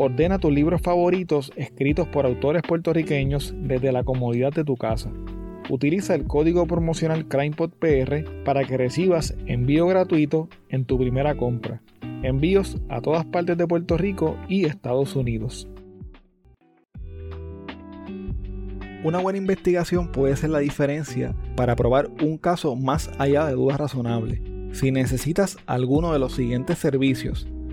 Ordena tus libros favoritos escritos por autores puertorriqueños desde la comodidad de tu casa. Utiliza el código promocional CrimePodPR para que recibas envío gratuito en tu primera compra. Envíos a todas partes de Puerto Rico y Estados Unidos. Una buena investigación puede ser la diferencia para probar un caso más allá de dudas razonables. Si necesitas alguno de los siguientes servicios,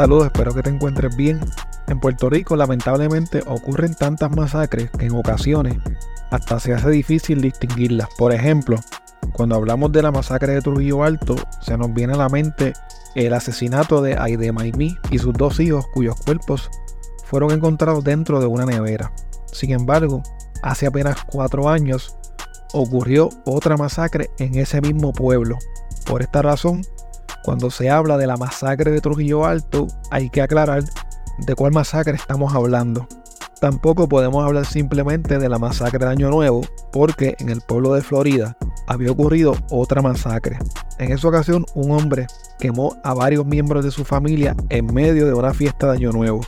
Saludos, espero que te encuentres bien. En Puerto Rico lamentablemente ocurren tantas masacres que en ocasiones hasta se hace difícil distinguirlas. Por ejemplo, cuando hablamos de la masacre de Trujillo Alto, se nos viene a la mente el asesinato de Aide Maimí y sus dos hijos cuyos cuerpos fueron encontrados dentro de una nevera. Sin embargo, hace apenas cuatro años ocurrió otra masacre en ese mismo pueblo. Por esta razón, cuando se habla de la masacre de Trujillo Alto, hay que aclarar de cuál masacre estamos hablando. Tampoco podemos hablar simplemente de la masacre de Año Nuevo, porque en el pueblo de Florida había ocurrido otra masacre. En esa ocasión, un hombre quemó a varios miembros de su familia en medio de una fiesta de Año Nuevo.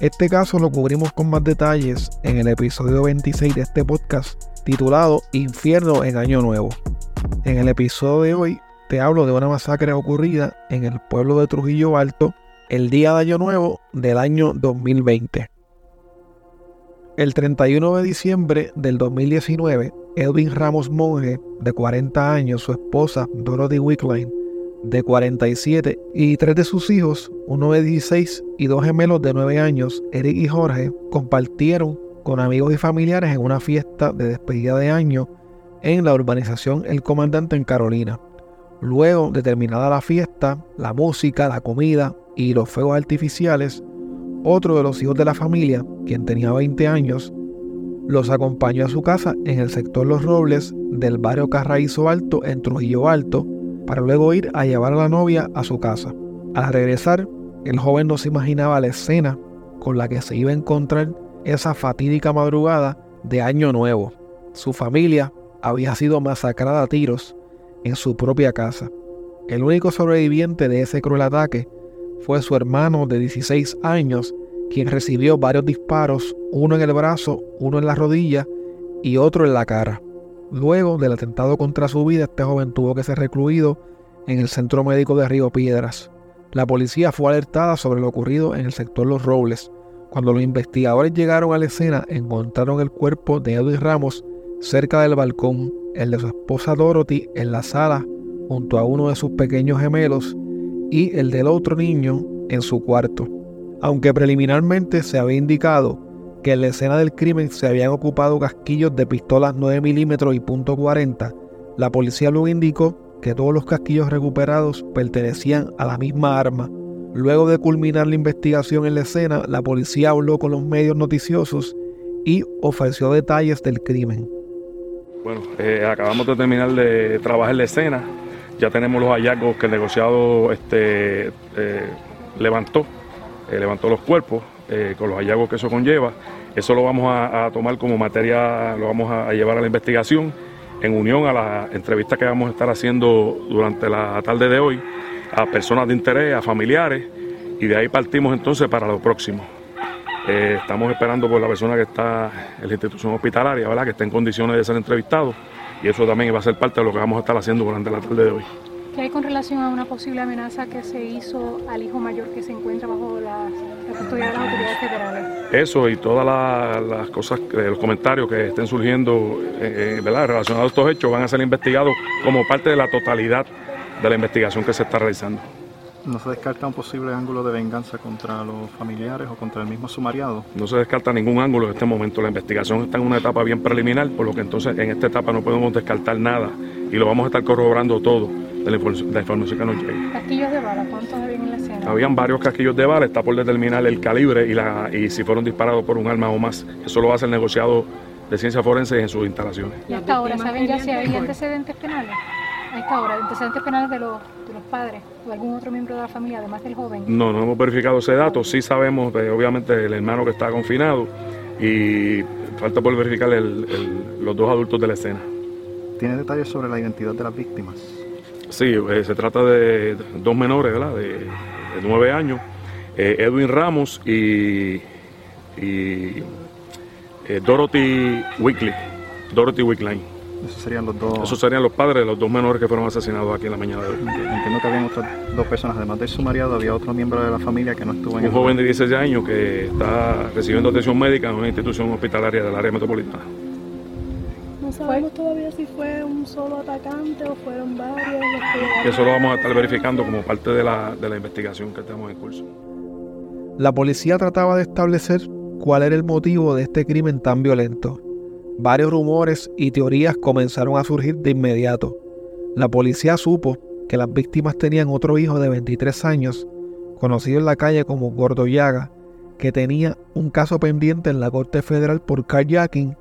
Este caso lo cubrimos con más detalles en el episodio 26 de este podcast titulado Infierno en Año Nuevo. En el episodio de hoy te hablo de una masacre ocurrida en el pueblo de Trujillo Alto el día de Año Nuevo del año 2020. El 31 de diciembre del 2019, Edwin Ramos Monge, de 40 años, su esposa Dorothy Wickline, de 47, y tres de sus hijos, uno de 16 y dos gemelos de 9 años, Eric y Jorge, compartieron con amigos y familiares en una fiesta de despedida de año en la urbanización El Comandante en Carolina. Luego de terminada la fiesta, la música, la comida y los fuegos artificiales, otro de los hijos de la familia, quien tenía 20 años, los acompañó a su casa en el sector Los Robles del barrio Carraízo Alto en Trujillo Alto, para luego ir a llevar a la novia a su casa. Al regresar, el joven no se imaginaba la escena con la que se iba a encontrar esa fatídica madrugada de Año Nuevo. Su familia había sido masacrada a tiros en su propia casa. El único sobreviviente de ese cruel ataque fue su hermano de 16 años, quien recibió varios disparos, uno en el brazo, uno en la rodilla y otro en la cara. Luego del atentado contra su vida, este joven tuvo que ser recluido en el centro médico de Río Piedras. La policía fue alertada sobre lo ocurrido en el sector Los Robles. Cuando los investigadores llegaron a la escena, encontraron el cuerpo de Edwin Ramos cerca del balcón, el de su esposa Dorothy en la sala junto a uno de sus pequeños gemelos y el del otro niño en su cuarto. Aunque preliminarmente se había indicado que en la escena del crimen se habían ocupado casquillos de pistolas 9 milímetros y .40, la policía luego indicó que todos los casquillos recuperados pertenecían a la misma arma. Luego de culminar la investigación en la escena, la policía habló con los medios noticiosos y ofreció detalles del crimen. Bueno, eh, acabamos de terminar de trabajar la escena. Ya tenemos los hallazgos que el negociado este, eh, levantó, eh, levantó los cuerpos con los hallazgos que eso conlleva. Eso lo vamos a, tomar como materia, lo vamos a, llevar a la investigación en unión a la entrevista que vamos a estar haciendo durante la tarde de hoy a personas de interés, a familiares, y de ahí partimos entonces para lo próximo. Eh, estamos esperando por la persona que está en la institución hospitalaria, ¿verdad? que está en condiciones de ser entrevistado y eso también va a ser parte de lo que vamos a estar haciendo durante la tarde de hoy. ¿Qué hay con relación a una posible amenaza que se hizo al hijo mayor que se encuentra bajo la, custodia de las autoridades federales? Eso y todas las, cosas, eh, los comentarios que estén surgiendo eh, ¿verdad? relacionados a estos hechos van a ser investigados como parte de la totalidad de la investigación que se está realizando. ¿No se descarta un posible ángulo de venganza contra los familiares o contra el mismo sumariado? No se descarta ningún ángulo en este momento. La investigación está en una etapa bien preliminar, por lo que entonces en esta etapa no podemos descartar nada y lo vamos a estar corroborando todo de la, información que nos llega. ¿Casquillos de bala? ¿Cuántos habían en la escena? Habían varios casquillos de bala, está por determinar el calibre y, la, y si fueron disparados por un arma o más. Eso lo hace el negociado de ciencias forenses en sus instalaciones. ¿Y hasta ahora saben ya si hay antecedentes penales? A esta hora, antecedentes penales de los, de los padres o algún otro miembro de la familia, además del joven? No, no hemos verificado ese dato. Sí sabemos, de, obviamente, el hermano que está confinado y falta por verificar los dos adultos de la escena. ¿Tiene detalles sobre la identidad de las víctimas? Sí, eh, se trata de dos menores, ¿verdad? De, nueve años, eh, Edwin Ramos y, y eh, Dorothy Wickley, Dorothy Wickline. Esos serían los dos. Esos serían los padres de los dos menores que fueron asesinados aquí en la mañana de hoy. Entiendo que habían otras dos personas, además del sumariado, había otro miembro de la familia que no estuvo en Un joven de 16 años que está recibiendo atención médica en una institución hospitalaria del área metropolitana. No sabemos todavía si fue un solo atacante o fueron varios. Eso lo vamos a estar verificando como parte de la, de la investigación que tenemos en curso. La policía trataba de establecer cuál era el motivo de este crimen tan violento Varios rumores y teorías comenzaron a surgir de inmediato. La policía supo que las víctimas tenían otro hijo de 23 años, conocido en la calle como Gordo que tenía un caso pendiente en la Corte Federal por carjacking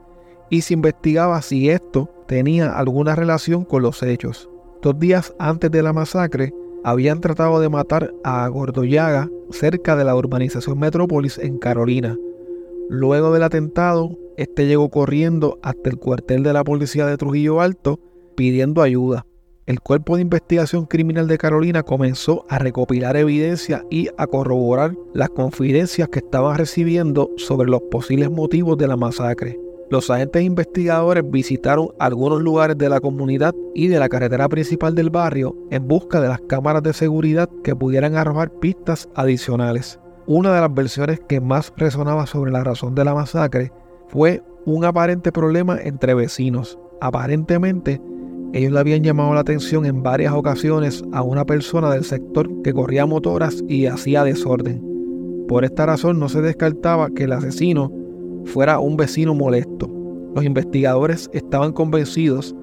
y se investigaba si esto tenía alguna relación con los hechos. Dos días antes de la masacre, habían tratado de matar a Gordoyaga cerca de la urbanización Metrópolis en Carolina. Luego del atentado, este llegó corriendo hasta el cuartel de la policía de Trujillo Alto pidiendo ayuda. El Cuerpo de Investigación Criminal de Carolina comenzó a recopilar evidencia y a corroborar las confidencias que estaban recibiendo sobre los posibles motivos de la masacre. Los agentes investigadores visitaron algunos lugares de la comunidad y de la carretera principal del barrio en busca de las cámaras de seguridad que pudieran arrojar pistas adicionales. Una de las versiones que más resonaba sobre la razón de la masacre fue un aparente problema entre vecinos. Aparentemente, ellos le habían llamado la atención en varias ocasiones a una persona del sector que corría motoras y hacía desorden. Por esta razón no se descartaba que el asesino fuera un vecino molesto. Los investigadores estaban convencidos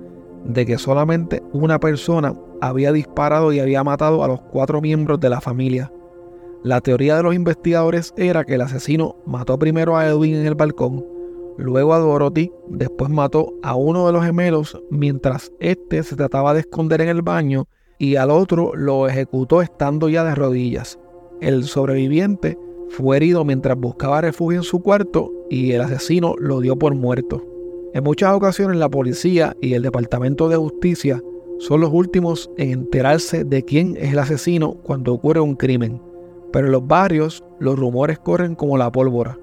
de que solamente una persona había disparado y había matado a los cuatro miembros de la familia. La teoría de los investigadores era que el asesino mató primero a Edwin en el balcón, luego a Dorothy, después mató a uno de los gemelos mientras éste se trataba de esconder en el baño y al otro lo ejecutó estando ya de rodillas. El sobreviviente fue herido mientras buscaba refugio en su cuarto y el asesino lo dio por muerto. En muchas ocasiones la policía y el Departamento de Justicia son los últimos en enterarse de quién es el asesino cuando ocurre un crimen. Pero en los barrios los rumores corren como la pólvora.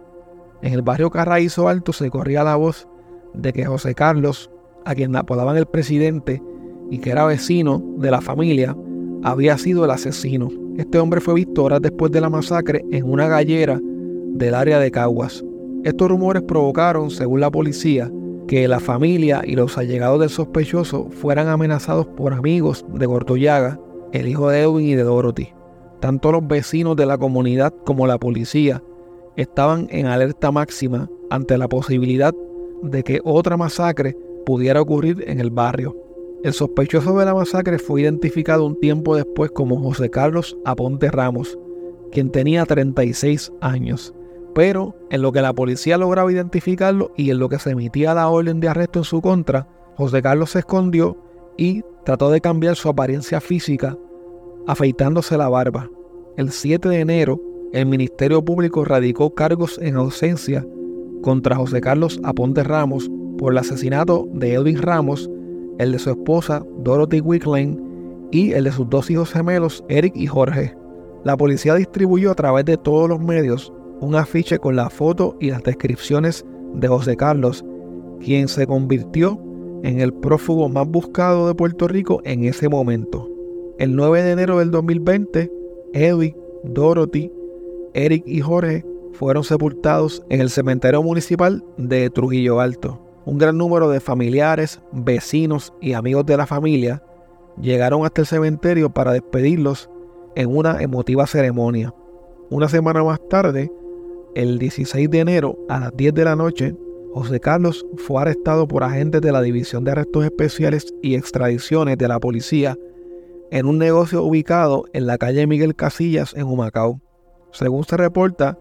En el barrio Carraízo Alto se corría la voz de que José Carlos, a quien apodaban el presidente y que era vecino de la familia, había sido el asesino. Este hombre fue visto horas después de la masacre en una gallera del área de Caguas. Estos rumores provocaron, según la policía, que la familia y los allegados del sospechoso fueran amenazados por amigos de Gortoyaga, el hijo de Edwin y de Dorothy. Tanto los vecinos de la comunidad como la policía estaban en alerta máxima ante la posibilidad de que otra masacre pudiera ocurrir en el barrio. El sospechoso de la masacre fue identificado un tiempo después como José Carlos Aponte Ramos, quien tenía 36 años. Pero en lo que la policía lograba identificarlo y en lo que se emitía la orden de arresto en su contra, José Carlos se escondió y trató de cambiar su apariencia física afeitándose la barba. El 7 de enero, el Ministerio Público radicó cargos en ausencia contra José Carlos Aponte Ramos por el asesinato de Edwin Ramos, el de su esposa Dorothy Wickline y el de sus dos hijos gemelos Eric y Jorge. La policía distribuyó a través de todos los medios un afiche con la foto y las descripciones de José Carlos, quien se convirtió en el prófugo más buscado de Puerto Rico en ese momento. El 9 de enero del 2020, Edwin, Dorothy, Eric y Jorge fueron sepultados en el cementerio municipal de Trujillo Alto. Un gran número de familiares, vecinos y amigos de la familia llegaron hasta el cementerio para despedirlos en una emotiva ceremonia. Una semana más tarde, el 16 de enero a las 10 de la noche, José Carlos fue arrestado por agentes de la División de Arrestos Especiales y Extradiciones de la policía en un negocio ubicado en la calle Miguel Casillas en Humacao. Según se reporta,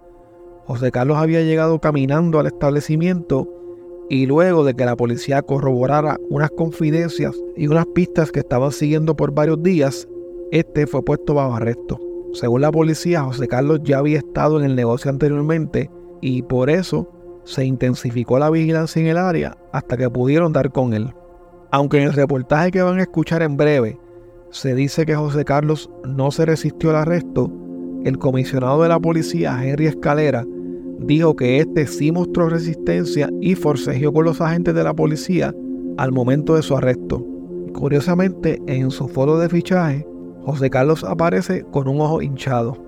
José Carlos había llegado caminando al establecimiento y luego de que la policía corroborara unas confidencias y unas pistas que estaban siguiendo por varios días, este fue puesto bajo arresto. Según la policía, José Carlos ya había estado en el negocio anteriormente y por eso se intensificó la vigilancia en el área hasta que pudieron dar con él. Aunque en el reportaje que van a escuchar en breve se dice que José Carlos no se resistió al arresto, el comisionado de la policía, Henry Escalera, dijo que este sí mostró resistencia y forcejeó con los agentes de la policía al momento de su arresto. Curiosamente, en su foto de fichaje, José Carlos aparece con un ojo hinchado.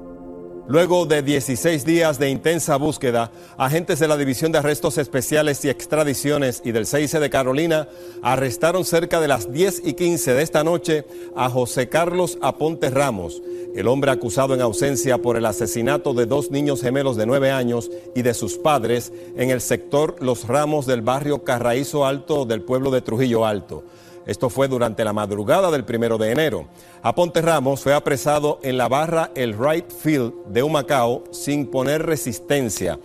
Luego de 16 días de intensa búsqueda, agentes de la División de Arrestos Especiales y Extradiciones y del CIC de Carolina arrestaron cerca de las 10 y 15 de esta noche a José Carlos Aponte Ramos, el hombre acusado en ausencia por el asesinato de dos niños gemelos de 9 años y de sus padres en el sector Los Ramos del barrio Carraízo Alto del pueblo de Trujillo Alto. Esto fue durante la madrugada del primero de enero. Aponte Ramos fue apresado en la barra El Right Field de Humacao sin poner resistencia.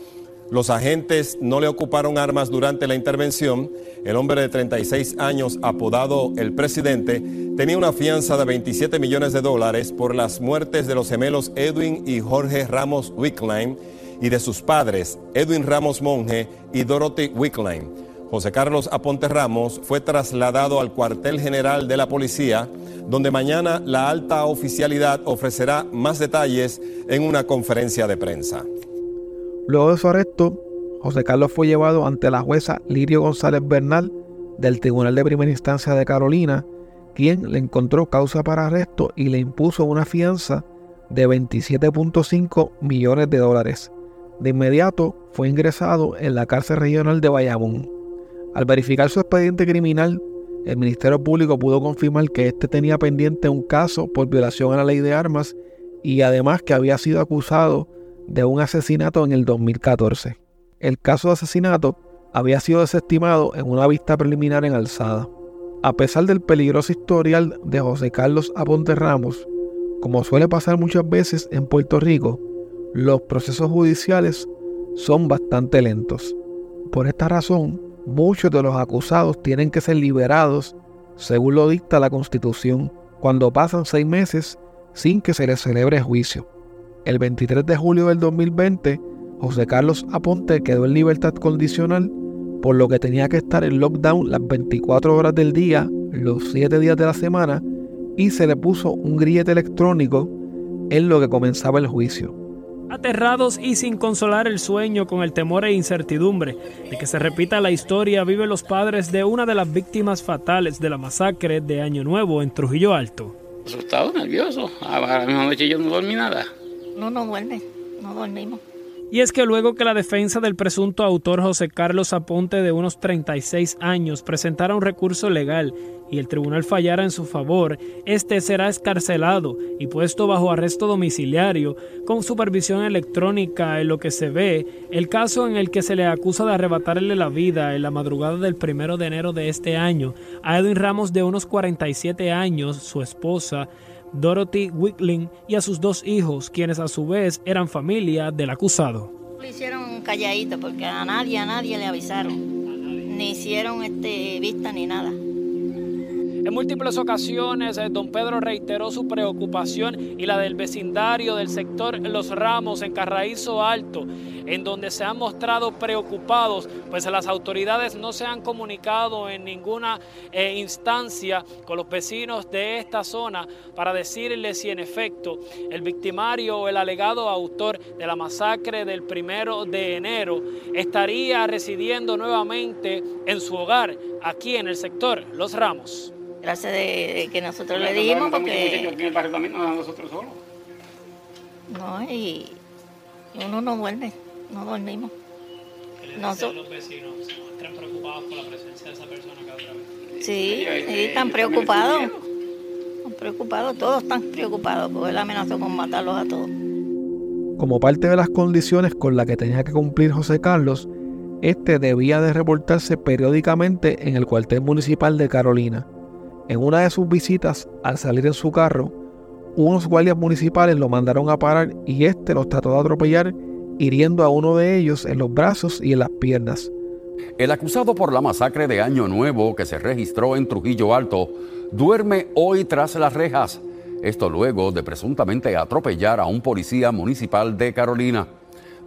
Los agentes no le ocuparon armas durante la intervención. El hombre de 36 años, apodado el presidente, tenía una fianza de 27 millones de dólares por las muertes de los gemelos Edwin y Jorge Ramos Wickline y de sus padres, Edwin Ramos Monge y Dorothy Wickline. José Carlos Aponte Ramos fue trasladado al cuartel general de la policía, donde mañana la alta oficialidad ofrecerá más detalles en una conferencia de prensa. Luego de su arresto, José Carlos fue llevado ante la jueza Lirio González Bernal del Tribunal de Primera Instancia de Carolina, quien le encontró causa para arresto y le impuso una fianza de 27.5 millones de dólares. De inmediato fue ingresado en la cárcel regional de Bayamón. Al verificar su expediente criminal, el Ministerio Público pudo confirmar que éste tenía pendiente un caso por violación a la ley de armas y además que había sido acusado de un asesinato en el 2014. El caso de asesinato había sido desestimado en una vista preliminar en alzada. A pesar del peligroso historial de José Carlos Aponte Ramos, como suele pasar muchas veces en Puerto Rico, los procesos judiciales son bastante lentos. Por esta razón, muchos de los acusados tienen que ser liberados según lo dicta la Constitución cuando pasan seis meses sin que se les celebre juicio. El 23 de julio del 2020, José Carlos Aponte quedó en libertad condicional, por lo que tenía que estar en lockdown las 24 horas del día, los 7 días de la semana, y se le puso un grillete electrónico en lo que comenzaba el juicio. Aterrados y sin consolar el sueño con el temor e incertidumbre de que se repita la historia, viven los padres de una de las víctimas fatales de la masacre de Año Nuevo en Trujillo Alto. Asustado, nervioso. A la misma noche yo no dormí nada. No, no duerme, no dormimos. Y es que luego que la defensa del presunto autor José Carlos Aponte de unos 36 años presentara un recurso legal y el tribunal fallara en su favor, este será escarcelado y puesto bajo arresto domiciliario con supervisión electrónica en lo que se ve el caso en el que se le acusa de arrebatarle la vida en la madrugada del primero de enero de este año a Edwin Ramos de unos 47 años, su esposa, Dorothy Wickling y a sus dos hijos, quienes a su vez eran familia del acusado. Lo hicieron calladito porque a nadie, a nadie le avisaron, ni hicieron este, vista ni nada. En múltiples ocasiones, eh, don Pedro reiteró su preocupación y la del vecindario del sector Los Ramos en Carraízo Alto, en donde se han mostrado preocupados, pues las autoridades no se han comunicado en ninguna eh, instancia con los vecinos de esta zona para decirles si en efecto el victimario o el alegado autor de la masacre del primero de enero estaría residiendo nuevamente en su hogar aquí en el sector Los Ramos gracias de, que nosotros le dijimos porque... Aquí en el barrio también no nosotros solos. No, y uno no duerme, no dormimos. Nosotros, los vecinos se muestran preocupados por la presencia de esa persona cada otra vez. Sí, sí, están preocupados. Están preocupados, todos están preocupados porque él amenazó con matarlos a todos. Como parte de las condiciones con las que tenía que cumplir José Carlos, este debía de reportarse periódicamente en el cuartel municipal de Carolina. En una de sus visitas, al salir en su carro, unos guardias municipales lo mandaron a parar y este los trató de atropellar, hiriendo a uno de ellos en los brazos y en las piernas. El acusado por la masacre de Año Nuevo que se registró en Trujillo Alto duerme hoy tras las rejas. Esto luego de presuntamente atropellar a un policía municipal de Carolina.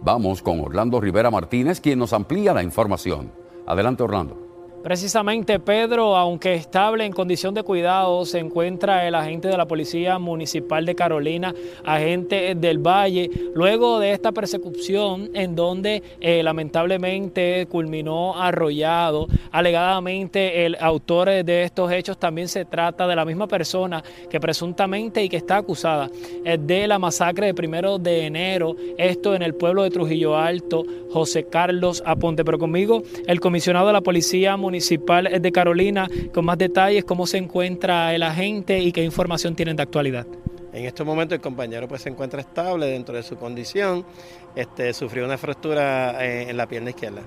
Vamos con Orlando Rivera Martínez, quien nos amplía la información. Adelante, Orlando. Precisamente Pedro, aunque estable en condición de cuidado, se encuentra el agente de la Policía Municipal de Carolina, agente del Valle, luego de esta persecución en donde eh, lamentablemente culminó arrollado. Alegadamente el autor de estos hechos también se trata de la misma persona que presuntamente y que está acusada eh, de la masacre de primero de enero, esto en el pueblo de Trujillo Alto, José Carlos Aponte. Pero conmigo el comisionado de la Policía Municipal Municipal de Carolina con más detalles, cómo se encuentra el agente y qué información tienen de actualidad. En estos momentos el compañero pues se encuentra estable dentro de su condición, este, sufrió una fractura eh, en la pierna izquierda.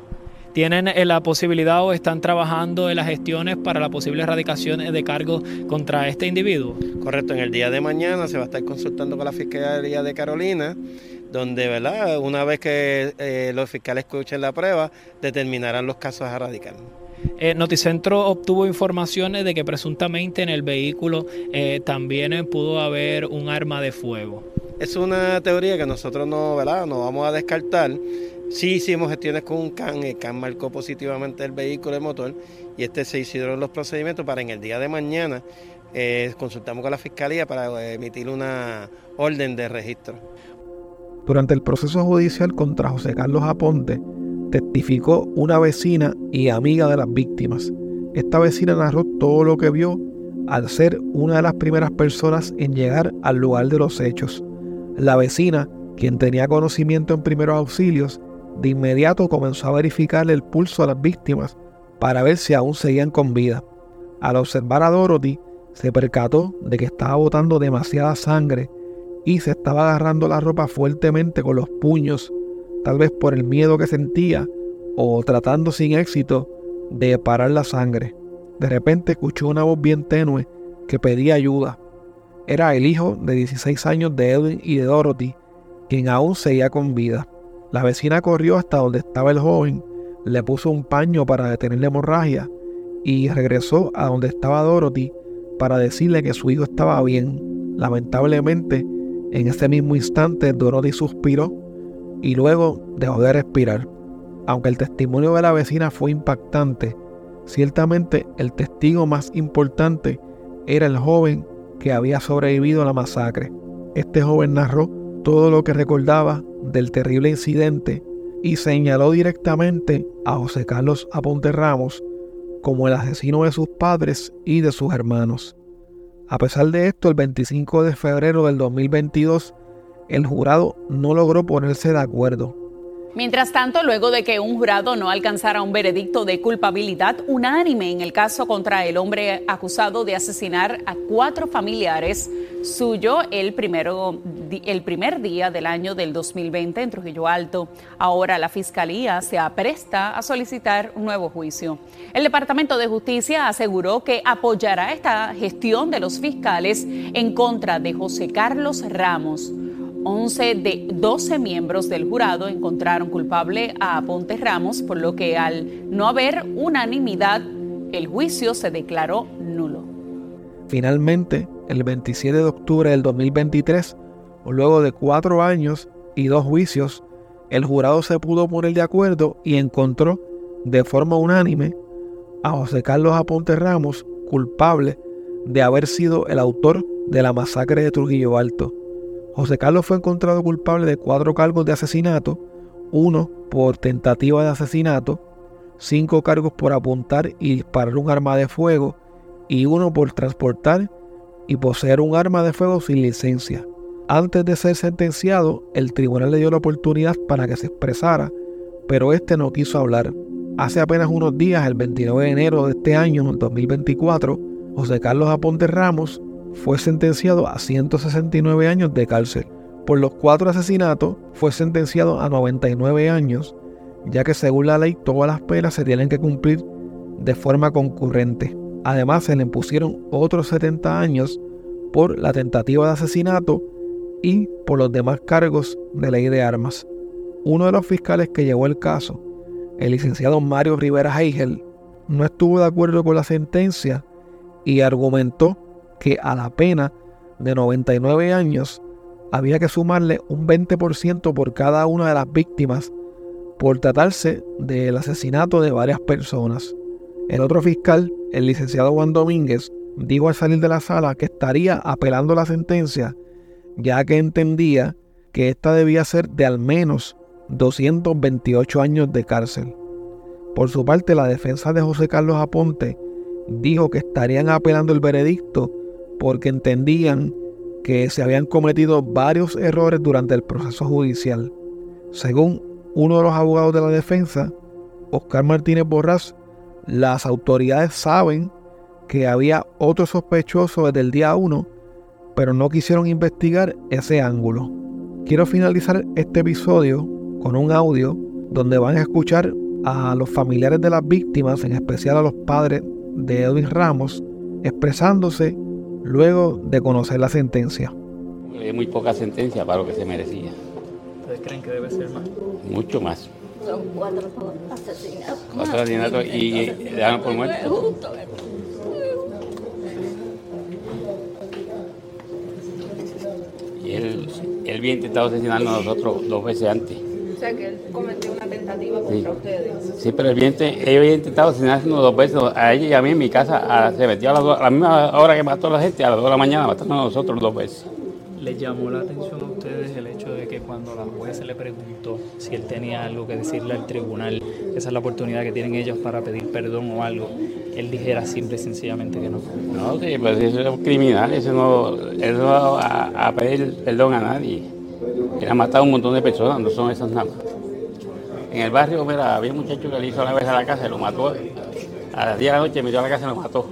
¿Tienen eh, la posibilidad o están trabajando en las gestiones para la posible erradicación de cargos contra este individuo? Correcto, en el día de mañana se va a estar consultando con la Fiscalía de Carolina, donde ¿verdad? una vez que eh, los fiscales escuchen la prueba, determinarán los casos a erradicar. Eh, Noticentro obtuvo informaciones de que presuntamente en el vehículo eh, también pudo haber un arma de fuego. Es una teoría que nosotros no, ¿verdad? no vamos a descartar. Sí hicimos gestiones con un CAN, el CAN marcó positivamente el vehículo, el motor, y este se hicieron los procedimientos para en el día de mañana eh, consultamos con la Fiscalía para emitir una orden de registro. Durante el proceso judicial contra José Carlos Aponte, testificó una vecina y amiga de las víctimas. Esta vecina narró todo lo que vio al ser una de las primeras personas en llegar al lugar de los hechos. La vecina, quien tenía conocimiento en primeros auxilios, de inmediato comenzó a verificarle el pulso a las víctimas para ver si aún seguían con vida. Al observar a Dorothy, se percató de que estaba botando demasiada sangre y se estaba agarrando la ropa fuertemente con los puños tal vez por el miedo que sentía o tratando sin éxito de parar la sangre. De repente escuchó una voz bien tenue que pedía ayuda. Era el hijo de 16 años de Edwin y de Dorothy, quien aún seguía con vida. La vecina corrió hasta donde estaba el joven, le puso un paño para detener la hemorragia y regresó a donde estaba Dorothy para decirle que su hijo estaba bien. Lamentablemente, en ese mismo instante Dorothy suspiró y luego dejó de respirar. Aunque el testimonio de la vecina fue impactante, ciertamente el testigo más importante era el joven que había sobrevivido a la masacre. Este joven narró todo lo que recordaba del terrible incidente y señaló directamente a José Carlos Aponte Ramos como el asesino de sus padres y de sus hermanos. A pesar de esto, el 25 de febrero del 2022, el jurado no logró ponerse de acuerdo. Mientras tanto, luego de que un jurado no alcanzara un veredicto de culpabilidad unánime en el caso contra el hombre acusado de asesinar a cuatro familiares suyo el, primero, el primer día del año del 2020 en Trujillo Alto, ahora la Fiscalía se apresta a solicitar un nuevo juicio. El Departamento de Justicia aseguró que apoyará esta gestión de los fiscales en contra de José Carlos Ramos 11 de 12 miembros del jurado encontraron culpable a Ponte Ramos, por lo que al no haber unanimidad, el juicio se declaró nulo. Finalmente, el 27 de octubre del 2023, luego de cuatro años y dos juicios, el jurado se pudo poner de acuerdo y encontró de forma unánime a José Carlos Aponte Ramos culpable de haber sido el autor de la masacre de Trujillo Alto José Carlos fue encontrado culpable de cuatro cargos de asesinato, uno por tentativa de asesinato, cinco cargos por apuntar y disparar un arma de fuego y uno por transportar y poseer un arma de fuego sin licencia. Antes de ser sentenciado, el tribunal le dio la oportunidad para que se expresara, pero este no quiso hablar. Hace apenas unos días, el 29 de enero de este año, 2024, José Carlos Aponte Ramos fue sentenciado a 169 años de cárcel. Por los cuatro asesinatos fue sentenciado a 99 años, ya que según la ley todas las penas se tienen que cumplir de forma concurrente. Además se le impusieron otros 70 años por la tentativa de asesinato y por los demás cargos de ley de armas. Uno de los fiscales que llevó el caso, el licenciado Mario Rivera Heigel, no estuvo de acuerdo con la sentencia y argumentó que a la pena de 99 años había que sumarle un 20% por cada una de las víctimas por tratarse del asesinato de varias personas. El otro fiscal, el licenciado Juan Domínguez, dijo al salir de la sala que estaría apelando la sentencia, ya que entendía que esta debía ser de al menos 228 años de cárcel. Por su parte, la defensa de José Carlos Aponte dijo que estarían apelando el veredicto porque entendían que se habían cometido varios errores durante el proceso judicial. Según uno de los abogados de la defensa, Oscar Martínez Borrás, las autoridades saben que había otro sospechoso desde el día 1, pero no quisieron investigar ese ángulo. Quiero finalizar este episodio con un audio donde van a escuchar a los familiares de las víctimas, en especial a los padres de Edwin Ramos, expresándose luego de conocer la sentencia. Es muy poca sentencia para lo que se merecía. ¿Ustedes creen que debe ser más? Mucho más. Son cuatro asesinatos. Cuatro asesinatos y le dan por muerte. Y él, él había intentado asesinarnos a nosotros dos veces antes. O sea que él cometió una tentativa contra ustedes. Sí, pero el viente, ellos habían intentado asesinarnos dos veces, a ella y a mí en mi casa, a, se metió a, las a la misma hora que mató a la gente, a las dos de la mañana, matando a nosotros dos veces. ¿Les llamó la atención a ustedes el hecho de que cuando la jueza le preguntó si él tenía algo que decirle al tribunal, esa es la oportunidad que tienen ellos para pedir perdón o algo, él dijera simple y sencillamente que no? No, sí, pues eso es criminal, eso no, eso no va a, a pedir perdón a nadie. Él ha matado a un montón de personas, no son esas nada. En el barrio, mira, había un muchacho que le hizo la vez a la casa y lo mató. A las 10 de la noche metió a la casa y lo mató.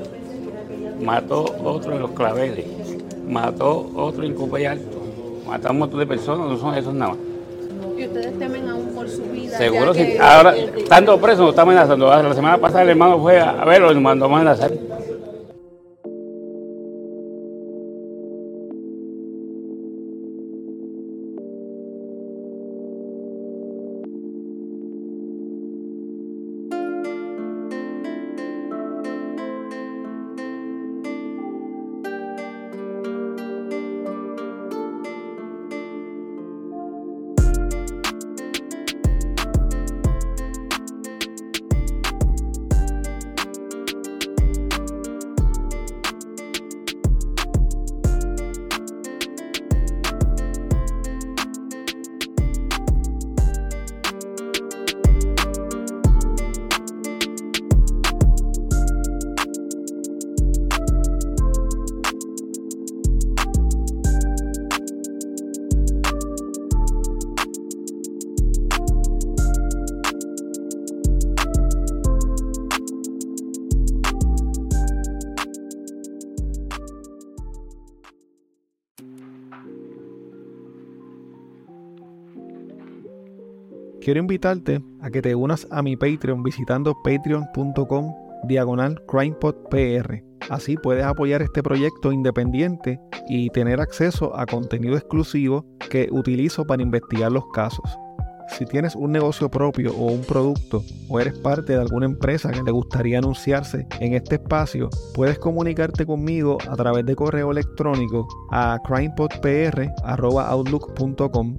Mató otro en los claveles. Mató otro en Copa y Alto. Mató a un montón de personas, no son esos nada. ¿Y ustedes temen aún por su vida? Seguro sí. que- Ahora, estando preso, nos está amenazando. La semana pasada el hermano fue a verlo y nos mandó a amenazar. Quiero invitarte a que te unas a mi Patreon visitando patreon.com diagonal crimepodpr. Así puedes apoyar este proyecto independiente y tener acceso a contenido exclusivo que utilizo para investigar los casos. Si tienes un negocio propio o un producto o eres parte de alguna empresa que le gustaría anunciarse en este espacio, puedes comunicarte conmigo a través de correo electrónico a crimepodpr.outlook.com